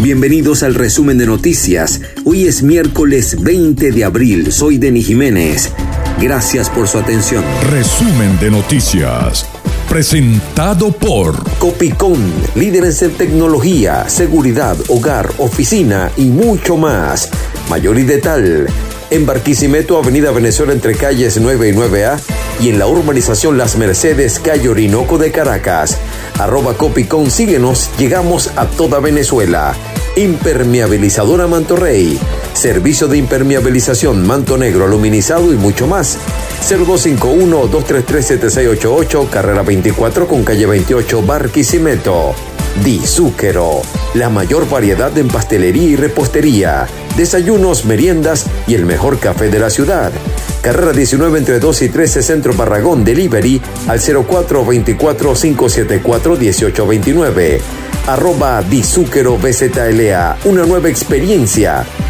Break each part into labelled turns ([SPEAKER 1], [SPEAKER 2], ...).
[SPEAKER 1] Bienvenidos al resumen de noticias. Hoy es miércoles 20 de abril. Soy Denis Jiménez. Gracias por su atención.
[SPEAKER 2] Resumen de noticias. Presentado por
[SPEAKER 1] Copicón, líderes en tecnología, seguridad, hogar, oficina y mucho más. Mayor y de tal. En Barquisimeto, Avenida Venezuela entre calles 9 y 9A y en la urbanización Las Mercedes, calle Orinoco de Caracas. Arroba Copicón, síguenos, llegamos a toda Venezuela. Impermeabilizadora Mantorrey. Servicio de impermeabilización, manto negro, aluminizado y mucho más. 0251-233-7688, carrera 24 con calle 28, Barquisimeto. Di Zúquero, la mayor variedad en pastelería y repostería, desayunos, meriendas y el mejor café de la ciudad. Carrera 19 entre 2 y 13 Centro Barragón Delivery al 0424-574-1829. Arroba Dizúquero BZLA. Una nueva experiencia.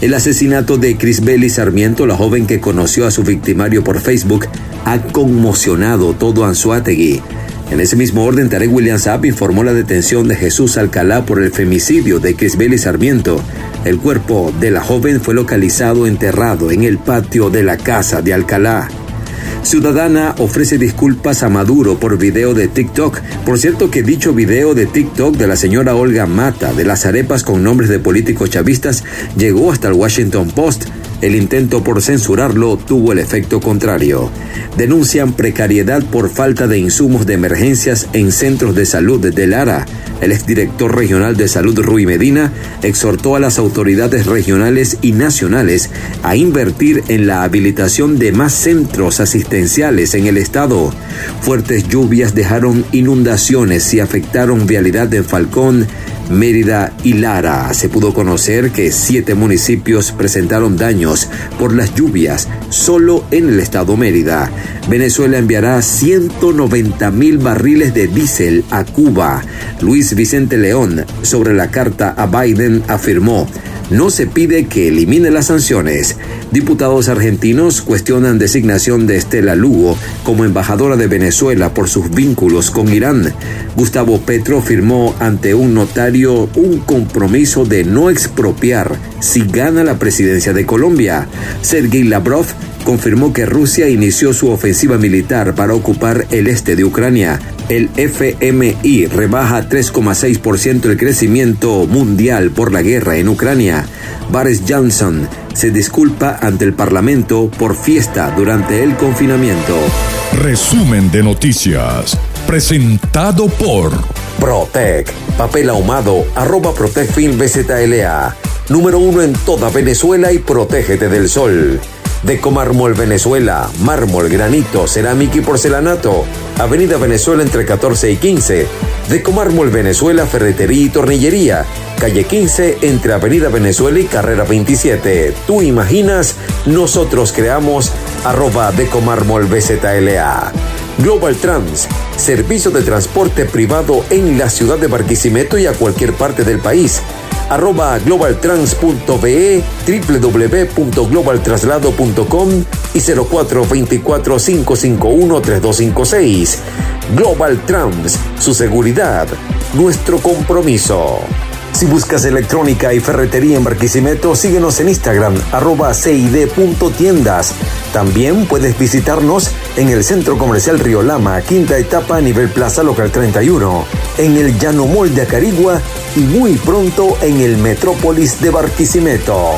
[SPEAKER 1] El asesinato de Crisbeli Sarmiento, la joven que conoció a su victimario por Facebook, ha conmocionado todo Anzuategui. En ese mismo orden, Tarek William Saab informó la detención de Jesús Alcalá por el femicidio de Crisbeli Sarmiento. El cuerpo de la joven fue localizado enterrado en el patio de la casa de Alcalá. Ciudadana ofrece disculpas a Maduro por video de TikTok. Por cierto que dicho video de TikTok de la señora Olga Mata de las arepas con nombres de políticos chavistas llegó hasta el Washington Post. El intento por censurarlo tuvo el efecto contrario. Denuncian precariedad por falta de insumos de emergencias en centros de salud de Lara. El exdirector regional de salud Rui Medina exhortó a las autoridades regionales y nacionales a invertir en la habilitación de más centros asistenciales en el estado. Fuertes lluvias dejaron inundaciones y afectaron vialidad en Falcón, Mérida y Lara. Se pudo conocer que siete municipios presentaron daños por las lluvias solo en el estado Mérida. Venezuela enviará 190 mil barriles de diésel a Cuba. Luis Vicente León, sobre la carta a Biden, afirmó, no se pide que elimine las sanciones. Diputados argentinos cuestionan designación de Estela Lugo como embajadora de Venezuela por sus vínculos con Irán. Gustavo Petro firmó ante un notario un compromiso de no expropiar si gana la presidencia de Colombia. Sergei Lavrov confirmó que Rusia inició su ofensiva militar para ocupar el este de Ucrania. El FMI rebaja 3,6% el crecimiento mundial por la guerra en Ucrania. Boris Johnson se disculpa ante el Parlamento por fiesta durante el confinamiento.
[SPEAKER 2] Resumen de noticias. Presentado por
[SPEAKER 1] Protec, papel ahumado, arroba Protecfilm BZLA. Número uno en toda Venezuela y protégete del sol. Decomármol Venezuela, mármol, granito, cerámica y porcelanato. Avenida Venezuela entre 14 y 15. Decomármol Venezuela, ferretería y tornillería. Calle 15 entre Avenida Venezuela y Carrera 27. Tú imaginas, nosotros creamos arroba Decomármol BZLA. Global Trans, servicio de transporte privado en la ciudad de Barquisimeto y a cualquier parte del país arroba globaltrans.be, www.globaltraslado.com y 0424-551-3256. Global Trans, su seguridad, nuestro compromiso. Si buscas electrónica y ferretería en Barquisimeto, síguenos en Instagram, arroba cid.tiendas. También puedes visitarnos en el Centro Comercial Río Lama, quinta etapa nivel Plaza Local 31, en el Llano Mall de Acarigua muy pronto en el Metrópolis de Barquisimeto.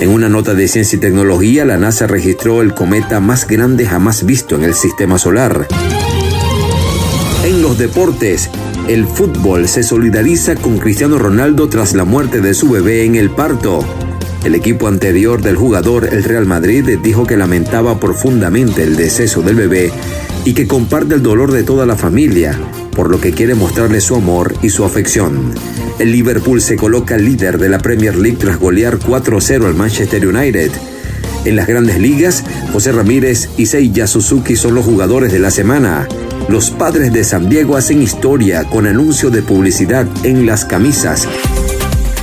[SPEAKER 1] En una nota de ciencia y tecnología, la NASA registró el cometa más grande jamás visto en el sistema solar. En los deportes, el fútbol se solidariza con Cristiano Ronaldo tras la muerte de su bebé en el parto. El equipo anterior del jugador, el Real Madrid, dijo que lamentaba profundamente el deceso del bebé y que comparte el dolor de toda la familia, por lo que quiere mostrarle su amor y su afección. El Liverpool se coloca líder de la Premier League tras golear 4-0 al Manchester United. En las grandes ligas, José Ramírez y Seiya Suzuki son los jugadores de la semana. Los padres de San Diego hacen historia con anuncio de publicidad en las camisas.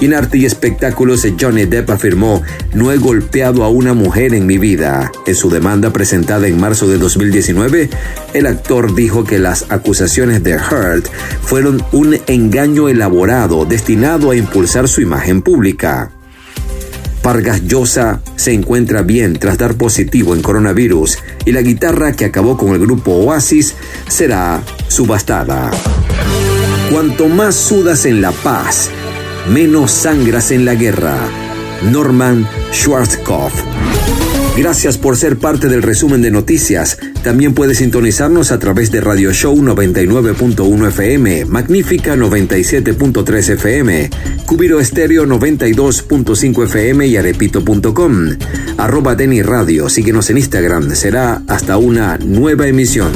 [SPEAKER 1] En arte y espectáculos, Johnny Depp afirmó, no he golpeado a una mujer en mi vida. En su demanda presentada en marzo de 2019, el actor dijo que las acusaciones de Heard fueron un engaño elaborado destinado a impulsar su imagen pública. Vargas Llosa se encuentra bien tras dar positivo en coronavirus y la guitarra que acabó con el grupo Oasis será subastada. Cuanto más sudas en la paz, menos sangras en la guerra. Norman Schwarzkopf. Gracias por ser parte del resumen de noticias. También puedes sintonizarnos a través de Radio Show 99.1 FM, Magnífica 97.3 FM, Cubiro Estéreo 92.5 FM y arepito.com. Arroba Deni Radio, síguenos en Instagram. Será hasta una nueva emisión.